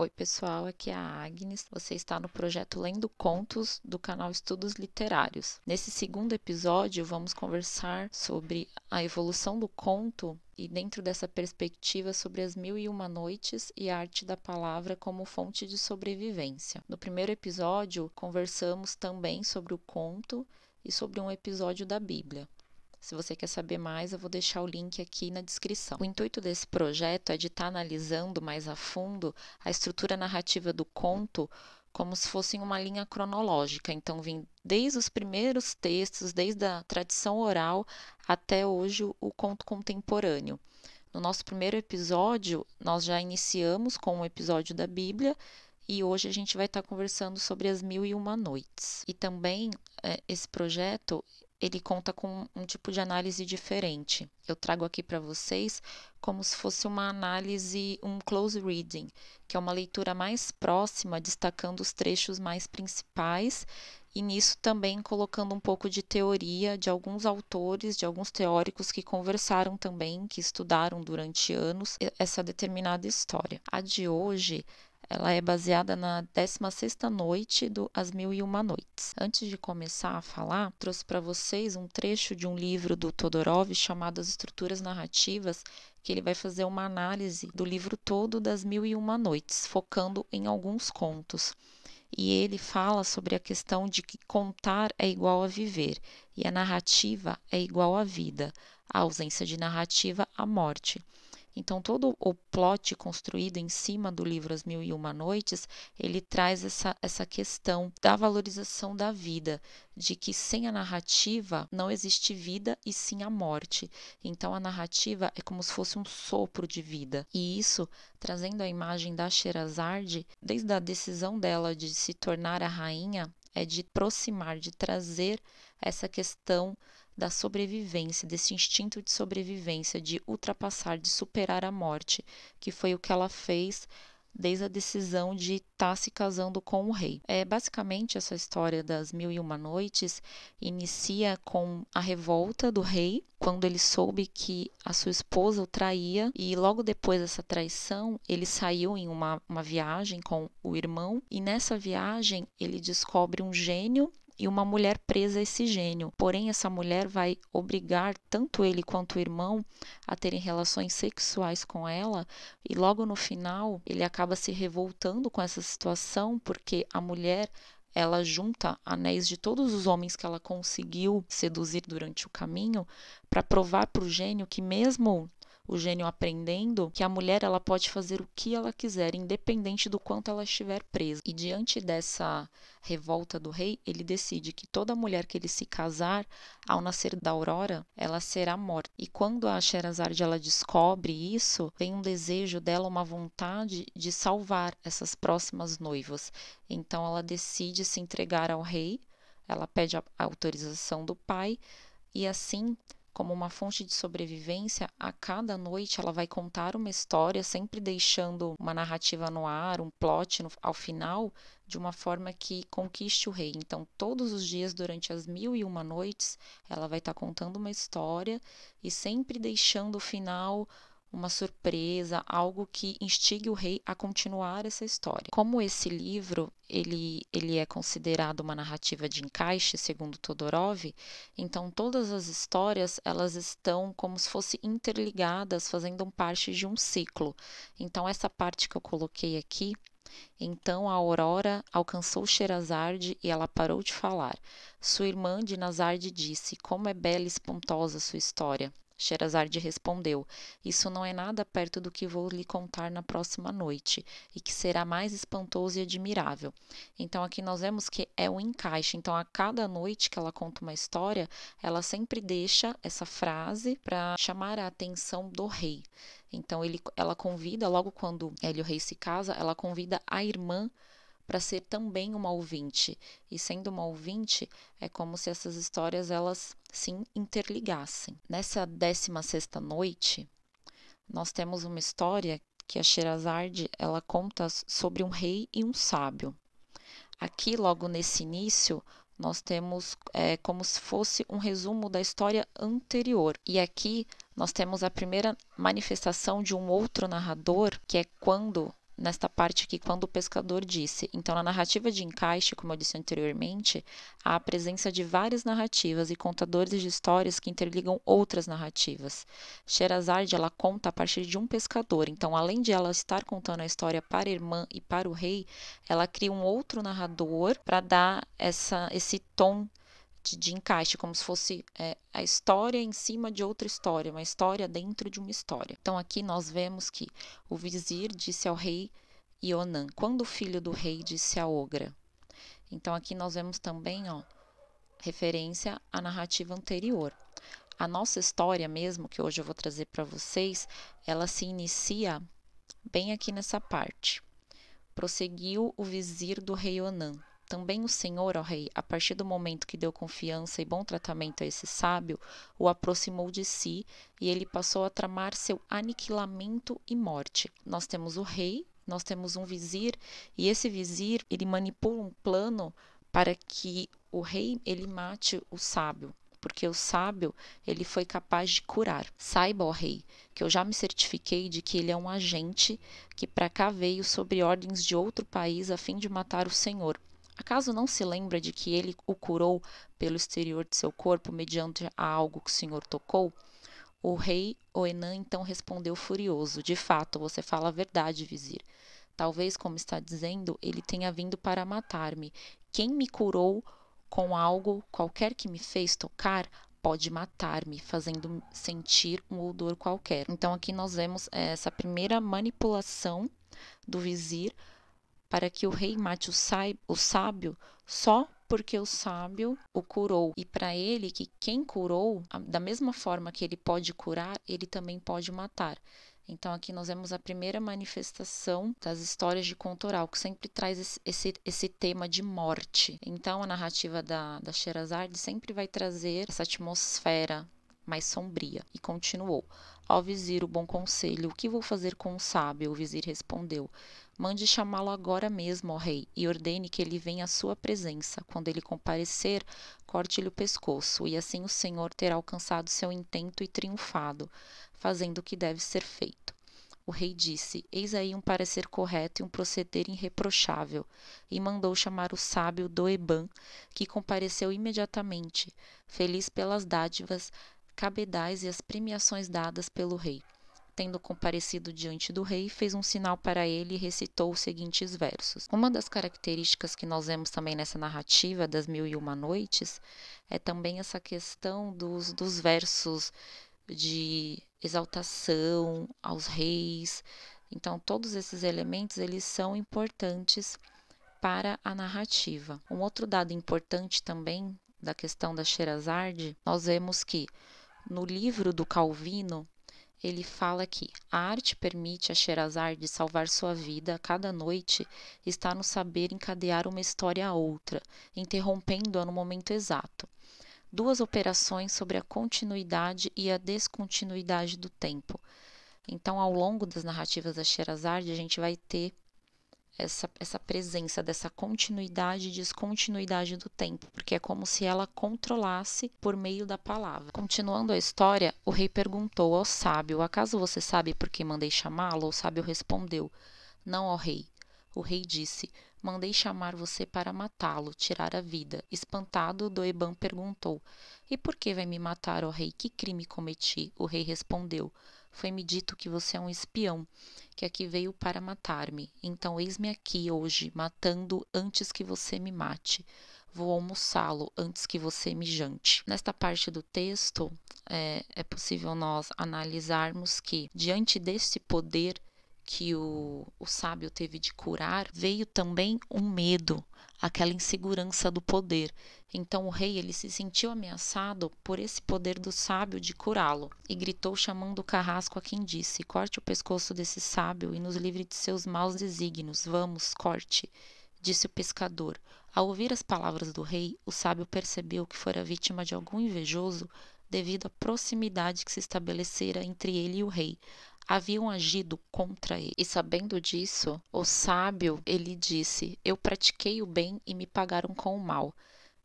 Oi, pessoal, aqui é a Agnes. Você está no projeto Lendo Contos do canal Estudos Literários. Nesse segundo episódio, vamos conversar sobre a evolução do conto e, dentro dessa perspectiva, sobre as mil e uma noites e a arte da palavra como fonte de sobrevivência. No primeiro episódio, conversamos também sobre o conto e sobre um episódio da Bíblia. Se você quer saber mais, eu vou deixar o link aqui na descrição. O intuito desse projeto é de estar tá analisando mais a fundo a estrutura narrativa do conto como se fosse uma linha cronológica. Então, vem desde os primeiros textos, desde a tradição oral até hoje o conto contemporâneo. No nosso primeiro episódio, nós já iniciamos com um episódio da Bíblia e hoje a gente vai estar tá conversando sobre as mil e uma noites. E também é, esse projeto ele conta com um tipo de análise diferente. Eu trago aqui para vocês como se fosse uma análise, um close reading, que é uma leitura mais próxima, destacando os trechos mais principais e nisso também colocando um pouco de teoria de alguns autores, de alguns teóricos que conversaram também, que estudaram durante anos essa determinada história. A de hoje ela é baseada na 16ª noite do As Mil e Uma Noites. Antes de começar a falar, trouxe para vocês um trecho de um livro do Todorov chamado As Estruturas Narrativas, que ele vai fazer uma análise do livro todo das Mil e Uma Noites, focando em alguns contos. E ele fala sobre a questão de que contar é igual a viver e a narrativa é igual à vida, a ausência de narrativa à morte. Então, todo o plot construído em cima do livro As Mil e Uma Noites, ele traz essa, essa questão da valorização da vida, de que sem a narrativa não existe vida e sim a morte. Então, a narrativa é como se fosse um sopro de vida. E isso, trazendo a imagem da Sherazade, desde a decisão dela de se tornar a rainha, é de aproximar, de trazer essa questão da sobrevivência, desse instinto de sobrevivência, de ultrapassar, de superar a morte, que foi o que ela fez desde a decisão de estar tá se casando com o rei. É basicamente essa história das mil e uma noites inicia com a revolta do rei quando ele soube que a sua esposa o traía e logo depois dessa traição ele saiu em uma, uma viagem com o irmão e nessa viagem ele descobre um gênio e uma mulher presa a esse gênio. Porém, essa mulher vai obrigar tanto ele quanto o irmão a terem relações sexuais com ela, e logo no final ele acaba se revoltando com essa situação porque a mulher ela junta anéis de todos os homens que ela conseguiu seduzir durante o caminho para provar para o gênio que mesmo o gênio aprendendo que a mulher ela pode fazer o que ela quiser, independente do quanto ela estiver presa. E diante dessa revolta do rei, ele decide que toda mulher que ele se casar, ao nascer da aurora, ela será morta. E quando a Sherazade ela descobre isso, vem um desejo dela, uma vontade de salvar essas próximas noivas. Então ela decide se entregar ao rei, ela pede a autorização do pai e assim como uma fonte de sobrevivência, a cada noite ela vai contar uma história, sempre deixando uma narrativa no ar, um plot no, ao final, de uma forma que conquiste o rei. Então, todos os dias, durante as mil e uma noites, ela vai estar tá contando uma história e sempre deixando o final uma surpresa, algo que instigue o rei a continuar essa história. Como esse livro ele, ele é considerado uma narrativa de encaixe, segundo Todorov, então todas as histórias elas estão como se fossem interligadas, fazendo parte de um ciclo. Então essa parte que eu coloquei aqui então a Aurora alcançou Sherazade e ela parou de falar. Sua irmã Dinazarde disse: Como é bela e espantosa sua história. Sherazade respondeu: Isso não é nada perto do que vou lhe contar na próxima noite, e que será mais espantoso e admirável. Então, aqui nós vemos que é um encaixe. Então, a cada noite que ela conta uma história, ela sempre deixa essa frase para chamar a atenção do rei. Então, ele, ela convida, logo quando ele o rei se casa, ela convida a irmã para ser também uma ouvinte. E sendo uma ouvinte, é como se essas histórias elas se interligassem. Nessa 16 sexta noite, nós temos uma história que a Sherazade ela conta sobre um rei e um sábio. Aqui, logo nesse início, nós temos é, como se fosse um resumo da história anterior. E aqui nós temos a primeira manifestação de um outro narrador, que é quando nesta parte aqui, quando o pescador disse. Então, na narrativa de encaixe, como eu disse anteriormente, há a presença de várias narrativas e contadores de histórias que interligam outras narrativas. Sherazade, ela conta a partir de um pescador. Então, além de ela estar contando a história para a irmã e para o rei, ela cria um outro narrador para dar essa, esse tom de, de encaixe, como se fosse é, a história em cima de outra história, uma história dentro de uma história. Então aqui nós vemos que o vizir disse ao rei Ionan, quando o filho do rei disse a Ogra. Então aqui nós vemos também, ó, referência à narrativa anterior. A nossa história mesmo, que hoje eu vou trazer para vocês, ela se inicia bem aqui nessa parte. Prosseguiu o vizir do rei Onan. Também o Senhor, ó Rei, a partir do momento que deu confiança e bom tratamento a esse sábio, o aproximou de si e ele passou a tramar seu aniquilamento e morte. Nós temos o rei, nós temos um vizir e esse vizir ele manipula um plano para que o rei ele mate o sábio porque o sábio ele foi capaz de curar. Saiba, ó rei, que eu já me certifiquei de que ele é um agente que para cá veio sobre ordens de outro país a fim de matar o Senhor. Acaso não se lembra de que ele o curou pelo exterior de seu corpo mediante a algo que o Senhor tocou? O rei Oenã então respondeu furioso: De fato, você fala a verdade, vizir. Talvez, como está dizendo, ele tenha vindo para matar-me. Quem me curou com algo qualquer que me fez tocar pode matar-me, fazendo sentir um odor qualquer. Então aqui nós vemos eh, essa primeira manipulação do vizir para que o rei mate o, sábio só porque o sábio o curou. E para ele, que quem curou, da mesma forma que ele pode curar, ele também pode matar. Então, aqui nós vemos a primeira manifestação das histórias de conto oral, que sempre traz esse, esse, esse tema de morte. Então, a narrativa da, da Sherazade sempre vai trazer essa atmosfera mais sombria. E continuou: Ó vizir, o bom conselho, o que vou fazer com o sábio? O vizir respondeu: Mande chamá-lo agora mesmo, ó rei, e ordene que ele venha à sua presença. Quando ele comparecer, corte-lhe o pescoço, e assim o Senhor terá alcançado seu intento e triunfado, fazendo o que deve ser feito. O rei disse: Eis aí um parecer correto e um proceder irreprochável. E mandou chamar o sábio Doeban, que compareceu imediatamente, feliz pelas dádivas, cabedais e as premiações dadas pelo rei tendo comparecido diante do rei, fez um sinal para ele e recitou os seguintes versos. Uma das características que nós vemos também nessa narrativa das Mil e Uma Noites é também essa questão dos, dos versos de exaltação aos reis. Então, todos esses elementos eles são importantes para a narrativa. Um outro dado importante também da questão da Sherazade, nós vemos que no livro do Calvino, ele fala que a arte permite a Sherazade salvar sua vida a cada noite está no saber encadear uma história a outra, interrompendo-a no momento exato. Duas operações sobre a continuidade e a descontinuidade do tempo. Então, ao longo das narrativas da Sherazade, a gente vai ter essa, essa presença dessa continuidade e descontinuidade do tempo, porque é como se ela controlasse por meio da palavra. Continuando a história, o rei perguntou ao sábio: Acaso você sabe por que mandei chamá-lo? O sábio respondeu: Não, ó rei. O rei disse: Mandei chamar você para matá-lo, tirar a vida. Espantado, Doeban perguntou: E por que vai me matar, ó rei? Que crime cometi? O rei respondeu: Foi-me dito que você é um espião que aqui veio para matar-me. Então eis-me aqui hoje, matando antes que você me mate. Vou almoçá-lo antes que você me jante. Nesta parte do texto, é, é possível nós analisarmos que, diante desse poder que o, o sábio teve de curar, veio também um medo, aquela insegurança do poder. Então o rei ele se sentiu ameaçado por esse poder do sábio de curá-lo e gritou chamando o carrasco a quem disse: Corte o pescoço desse sábio e nos livre de seus maus desígnios. Vamos, corte. Disse o pescador. Ao ouvir as palavras do rei, o sábio percebeu que fora vítima de algum invejoso devido à proximidade que se estabelecera entre ele e o rei haviam agido contra ele. E sabendo disso, o sábio ele disse: Eu pratiquei o bem e me pagaram com o mal.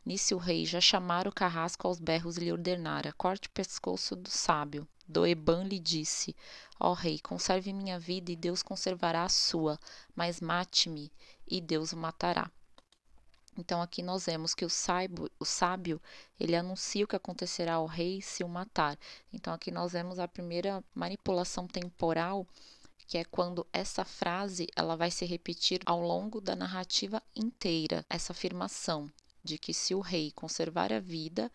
Nisso o rei já chamara o carrasco aos berros e lhe ordenara: Corte o pescoço do sábio. Doeban lhe disse: Ó oh, rei, conserve minha vida e Deus conservará a sua, mas mate-me e Deus o matará. Então aqui nós vemos que o sábio, o sábio, ele anuncia o que acontecerá ao rei se o matar. Então aqui nós vemos a primeira manipulação temporal, que é quando essa frase ela vai se repetir ao longo da narrativa inteira, essa afirmação de que se o rei conservar a vida,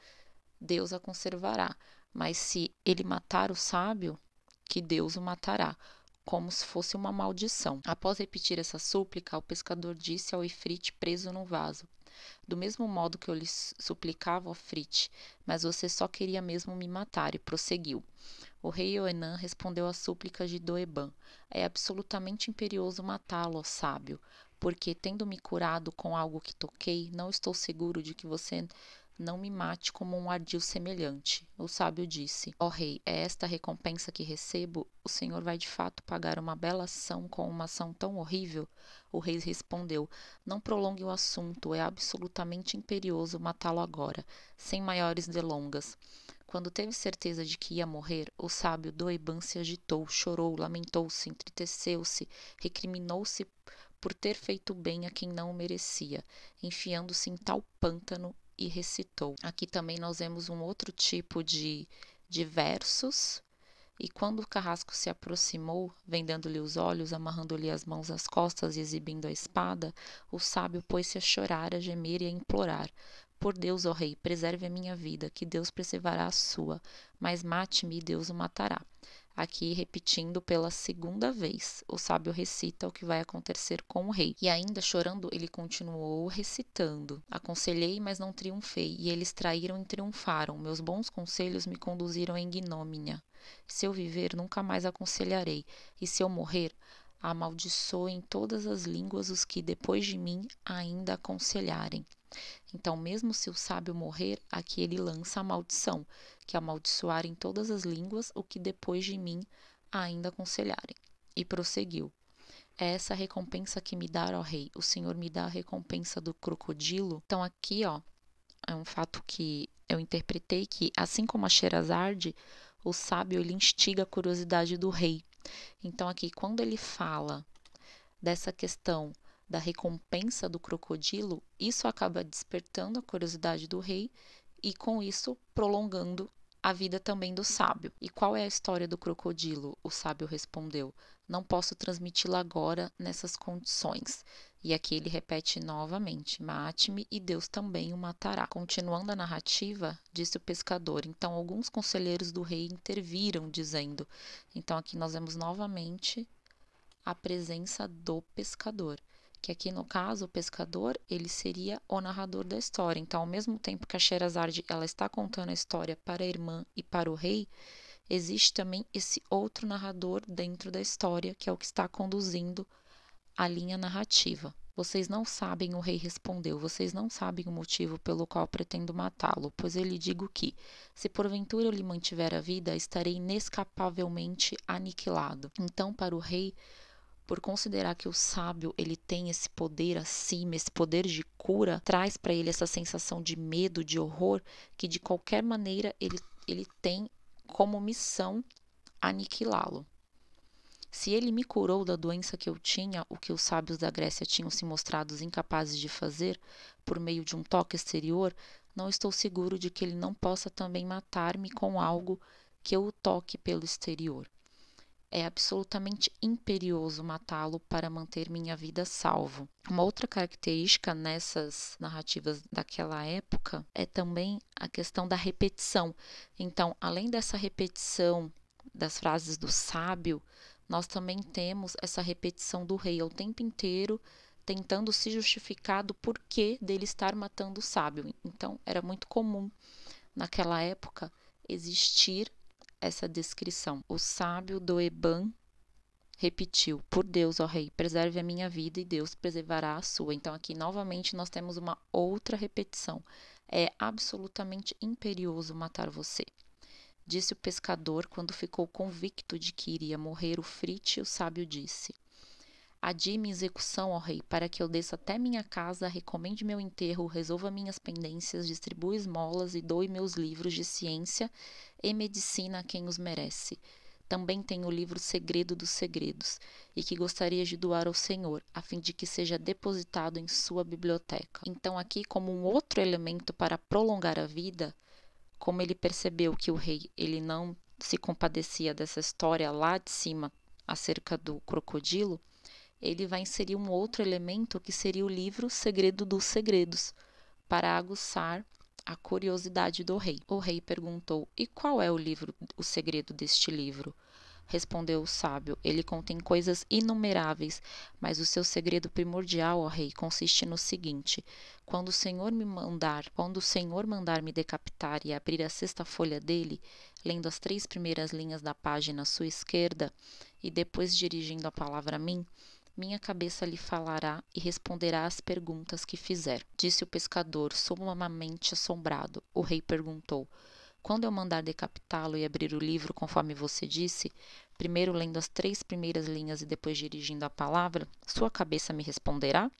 Deus a conservará, mas se ele matar o sábio, que Deus o matará como se fosse uma maldição. Após repetir essa súplica, o pescador disse ao Ifrit preso no vaso: Do mesmo modo que eu lhe suplicava, ó Frit, mas você só queria mesmo me matar, e prosseguiu. O rei Oenan respondeu às súplicas de Doeban: É absolutamente imperioso matá-lo, sábio, porque, tendo me curado com algo que toquei, não estou seguro de que você não me mate como um ardil semelhante. O sábio disse: Ó oh, rei, é esta recompensa que recebo? O senhor vai de fato pagar uma bela ação com uma ação tão horrível? O rei respondeu: Não prolongue o assunto, é absolutamente imperioso matá-lo agora, sem maiores delongas. Quando teve certeza de que ia morrer, o sábio Doeban se agitou, chorou, lamentou-se, entristeceu-se, recriminou-se por ter feito bem a quem não o merecia, enfiando-se em tal pântano e recitou. Aqui também nós vemos um outro tipo de, de versos. E quando o carrasco se aproximou, vendendo-lhe os olhos, amarrando-lhe as mãos às costas e exibindo a espada, o sábio pôs-se a chorar, a gemer e a implorar. Por Deus, ó rei, preserve a minha vida, que Deus preservará a sua, mas mate-me e Deus o matará. Aqui, repetindo pela segunda vez, o sábio recita o que vai acontecer com o rei. E ainda chorando, ele continuou recitando: Aconselhei, mas não triunfei, e eles traíram e triunfaram. Meus bons conselhos me conduziram em ignomínia. Se eu viver, nunca mais aconselharei, e se eu morrer, amaldiçoem todas as línguas os que depois de mim ainda aconselharem. Então, mesmo se o sábio morrer, aqui ele lança a maldição, que amaldiçoar em todas as línguas o que depois de mim ainda aconselharem. E prosseguiu. É essa recompensa que me dá, ó rei. O Senhor me dá a recompensa do crocodilo. Então, aqui, ó, é um fato que eu interpretei que, assim como a Sherazade, o sábio ele instiga a curiosidade do rei. Então, aqui, quando ele fala dessa questão da recompensa do crocodilo, isso acaba despertando a curiosidade do rei e, com isso, prolongando a vida também do sábio. E qual é a história do crocodilo? O sábio respondeu: Não posso transmiti-la agora nessas condições. E aqui ele repete novamente: Mate-me e Deus também o matará. Continuando a narrativa, disse o pescador. Então, alguns conselheiros do rei interviram, dizendo. Então, aqui nós vemos novamente a presença do pescador que aqui no caso o pescador ele seria o narrador da história. Então, ao mesmo tempo que a Sherazade ela está contando a história para a irmã e para o rei, existe também esse outro narrador dentro da história que é o que está conduzindo a linha narrativa. Vocês não sabem, o rei respondeu, vocês não sabem o motivo pelo qual pretendo matá-lo, pois eu lhe digo que, se porventura eu lhe mantiver a vida, estarei inescapavelmente aniquilado. Então, para o rei, por considerar que o sábio ele tem esse poder acima, esse poder de cura, traz para ele essa sensação de medo, de horror, que de qualquer maneira ele, ele tem como missão aniquilá-lo. Se ele me curou da doença que eu tinha, o que os sábios da Grécia tinham se mostrado incapazes de fazer, por meio de um toque exterior, não estou seguro de que ele não possa também matar-me com algo que eu o toque pelo exterior. É absolutamente imperioso matá-lo para manter minha vida salvo. Uma outra característica nessas narrativas daquela época é também a questão da repetição. Então, além dessa repetição das frases do sábio, nós também temos essa repetição do rei o tempo inteiro tentando se justificar do porquê dele estar matando o sábio. Então, era muito comum naquela época existir essa descrição. O sábio Doeban repetiu: Por Deus, ó rei, preserve a minha vida e Deus preservará a sua. Então, aqui novamente nós temos uma outra repetição. É absolutamente imperioso matar você. Disse o pescador quando ficou convicto de que iria morrer o frite, o sábio disse: Adie-me execução, ó rei, para que eu desça até minha casa, recomende meu enterro, resolva minhas pendências, distribua esmolas e doe meus livros de ciência e medicina a quem os merece. Também tenho o livro Segredo dos Segredos, e que gostaria de doar ao Senhor, a fim de que seja depositado em sua biblioteca. Então, aqui, como um outro elemento para prolongar a vida, como ele percebeu que o rei ele não se compadecia dessa história lá de cima acerca do crocodilo, ele vai inserir um outro elemento que seria o livro Segredo dos Segredos, para aguçar a curiosidade do rei. O rei perguntou: E qual é o livro, o segredo deste livro? Respondeu o sábio: Ele contém coisas inumeráveis, mas o seu segredo primordial, ó rei, consiste no seguinte: quando o Senhor me mandar, quando o Senhor mandar me decapitar e abrir a sexta folha dele, lendo as três primeiras linhas da página à sua esquerda e depois dirigindo a palavra a mim, minha cabeça lhe falará e responderá às perguntas que fizer. Disse o pescador, sumamente assombrado. O rei perguntou: Quando eu mandar decapitá-lo e abrir o livro, conforme você disse, primeiro lendo as três primeiras linhas e depois dirigindo a palavra, sua cabeça me responderá?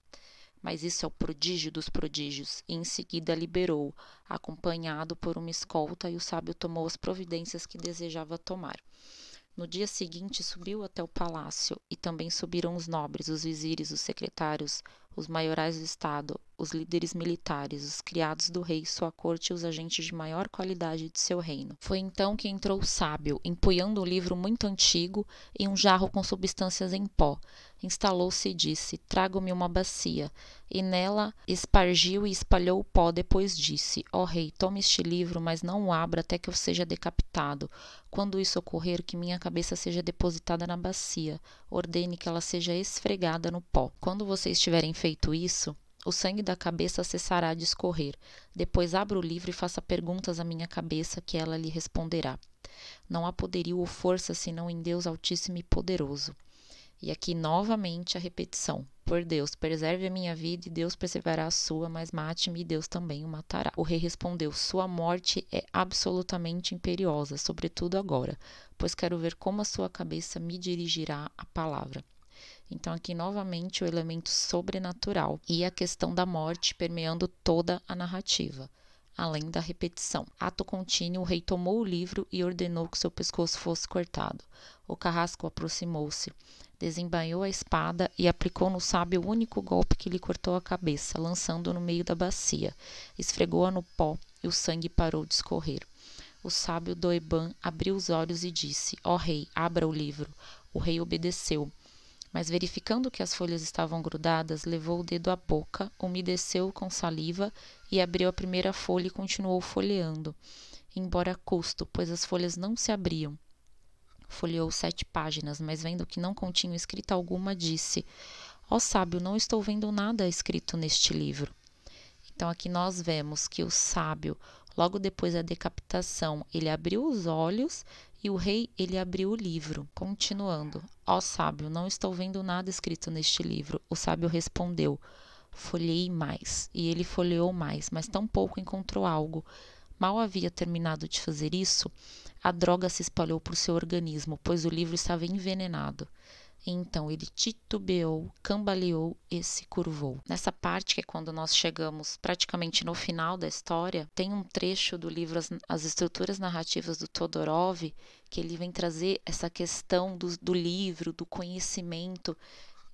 Mas isso é o prodígio dos prodígios. E em seguida liberou, acompanhado por uma escolta, e o sábio tomou as providências que desejava tomar. No dia seguinte subiu até o palácio, e também subiram os nobres, os vizires, os secretários, os maiorais do estado, os líderes militares, os criados do rei, sua corte e os agentes de maior qualidade de seu reino. Foi então que entrou o sábio, empunhando um livro muito antigo e um jarro com substâncias em pó. Instalou-se e disse: Trago-me uma bacia. E nela espargiu e espalhou o pó. Depois disse: Ó oh, rei, tome este livro, mas não o abra até que eu seja decapitado. Quando isso ocorrer, que minha cabeça seja depositada na bacia. Ordene que ela seja esfregada no pó. Quando vocês tiverem feito isso, o sangue da cabeça cessará de escorrer. Depois abra o livro e faça perguntas à minha cabeça, que ela lhe responderá. Não há poderio ou força senão em Deus Altíssimo e Poderoso. E aqui novamente a repetição. Por Deus, preserve a minha vida e Deus preservará a sua, mas mate-me e Deus também o matará. O rei respondeu: Sua morte é absolutamente imperiosa, sobretudo agora, pois quero ver como a sua cabeça me dirigirá a palavra. Então, aqui novamente o elemento sobrenatural e a questão da morte permeando toda a narrativa além da repetição. Ato contínuo, o rei tomou o livro e ordenou que seu pescoço fosse cortado. O carrasco aproximou-se, desembainhou a espada e aplicou no sábio o único golpe que lhe cortou a cabeça, lançando-o no meio da bacia. Esfregou-a no pó e o sangue parou de escorrer. O sábio Doeban abriu os olhos e disse: Ó oh, rei, abra o livro. O rei obedeceu. Mas verificando que as folhas estavam grudadas, levou o dedo à boca, umedeceu com saliva e abriu a primeira folha e continuou folheando, embora a custo, pois as folhas não se abriam. Folheou sete páginas, mas vendo que não continha escrita alguma, disse: Ó oh, sábio, não estou vendo nada escrito neste livro. Então aqui nós vemos que o sábio, logo depois da decapitação, ele abriu os olhos e o rei ele abriu o livro, continuando: Ó sábio, não estou vendo nada escrito neste livro. O sábio respondeu: Folhei mais. E ele folheou mais, mas tão pouco encontrou algo. Mal havia terminado de fazer isso, a droga se espalhou por seu organismo, pois o livro estava envenenado. Então ele titubeou, cambaleou e se curvou. Nessa parte, que é quando nós chegamos praticamente no final da história, tem um trecho do livro As, As Estruturas Narrativas do Todorov, que ele vem trazer essa questão do, do livro, do conhecimento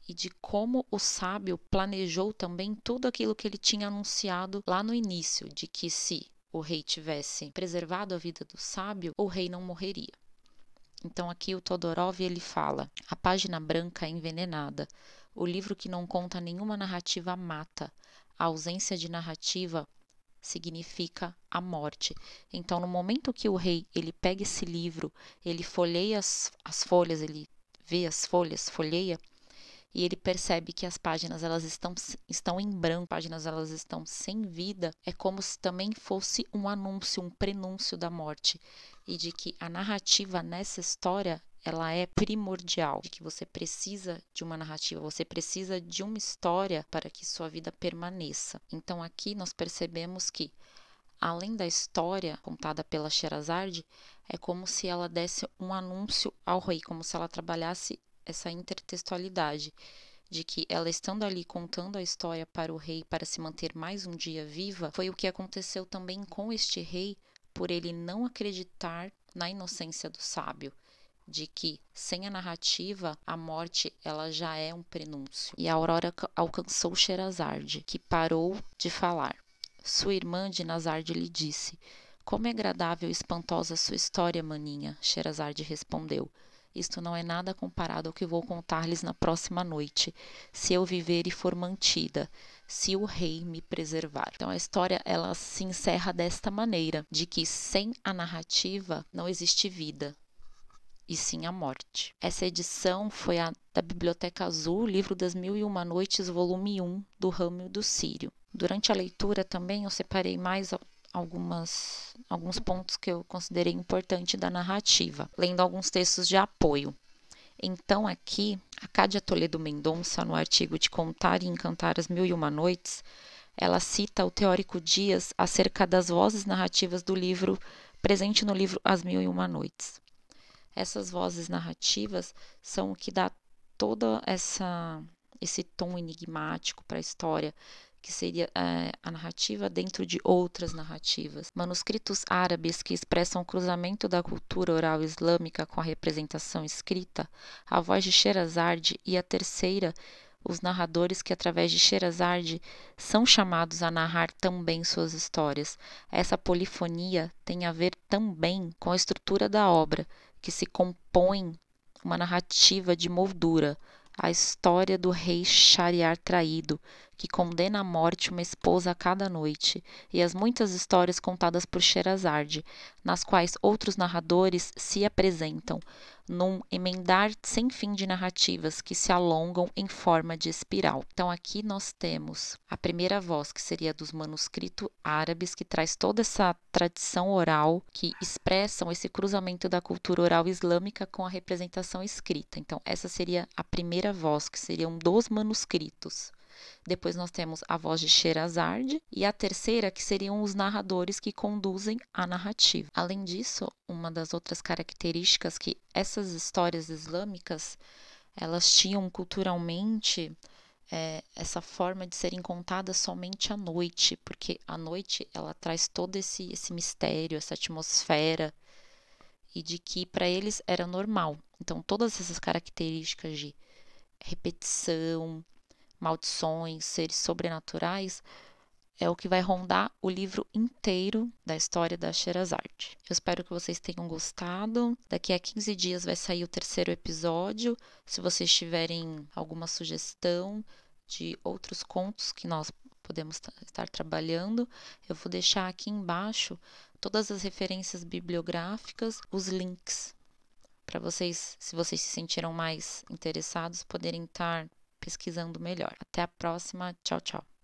e de como o sábio planejou também tudo aquilo que ele tinha anunciado lá no início, de que se o rei tivesse preservado a vida do sábio, o rei não morreria. Então aqui o Todorov ele fala: a página branca é envenenada. O livro que não conta nenhuma narrativa mata. A ausência de narrativa significa a morte. Então, no momento que o rei ele pega esse livro, ele folheia as, as folhas, ele vê as folhas, folheia, e ele percebe que as páginas elas estão, estão em branco, páginas elas estão sem vida, é como se também fosse um anúncio, um prenúncio da morte e de que a narrativa nessa história ela é primordial, de que você precisa de uma narrativa, você precisa de uma história para que sua vida permaneça. Então aqui nós percebemos que além da história contada pela Sherazade, é como se ela desse um anúncio ao rei, como se ela trabalhasse essa intertextualidade de que ela estando ali contando a história para o rei para se manter mais um dia viva, foi o que aconteceu também com este rei por ele não acreditar na inocência do sábio, de que sem a narrativa a morte ela já é um prenúncio. E a Aurora alcançou Sherazade, que parou de falar. Sua irmã Dinazarde lhe disse: Como é agradável e espantosa sua história, maninha. Sherazade respondeu: Isto não é nada comparado ao que vou contar-lhes na próxima noite, se eu viver e for mantida se o rei me preservar. Então a história ela se encerra desta maneira, de que sem a narrativa não existe vida, e sim a morte. Essa edição foi a da Biblioteca Azul, Livro das Mil e Uma Noites, volume 1, do Ramo do Sírio. Durante a leitura também eu separei mais algumas, alguns pontos que eu considerei importante da narrativa, lendo alguns textos de apoio. Então, aqui, a Cádia Toledo Mendonça, no artigo de Contar e Encantar as Mil e Uma Noites, ela cita o teórico Dias acerca das vozes narrativas do livro presente no livro As Mil e Uma Noites. Essas vozes narrativas são o que dá toda essa esse tom enigmático para a história, que seria é, a narrativa dentro de outras narrativas. Manuscritos árabes que expressam o cruzamento da cultura oral islâmica com a representação escrita, a voz de Sherazade e a terceira, os narradores que, através de Sherazade, são chamados a narrar também suas histórias. Essa polifonia tem a ver também com a estrutura da obra, que se compõe uma narrativa de moldura, a história do rei Shariar traído, que condena à morte uma esposa a cada noite, e as muitas histórias contadas por Sherazade, nas quais outros narradores se apresentam, num emendar sem fim de narrativas que se alongam em forma de espiral. Então aqui nós temos a primeira voz, que seria dos manuscritos árabes, que traz toda essa tradição oral que expressam esse cruzamento da cultura oral islâmica com a representação escrita. Então essa seria a primeira voz, que seriam dos manuscritos. Depois nós temos a voz de Sherazade e a terceira que seriam os narradores que conduzem a narrativa. Além disso, uma das outras características que essas histórias islâmicas elas tinham culturalmente é, essa forma de serem contadas somente à noite, porque a noite ela traz todo esse, esse mistério, essa atmosfera e de que para eles era normal. Então todas essas características de repetição, maldições, seres sobrenaturais, é o que vai rondar o livro inteiro da história da Sherazade. Eu espero que vocês tenham gostado. Daqui a 15 dias vai sair o terceiro episódio. Se vocês tiverem alguma sugestão de outros contos que nós podemos estar trabalhando, eu vou deixar aqui embaixo todas as referências bibliográficas, os links para vocês, se vocês se sentiram mais interessados, poderem estar pesquisando melhor. Até a próxima. Tchau, tchau.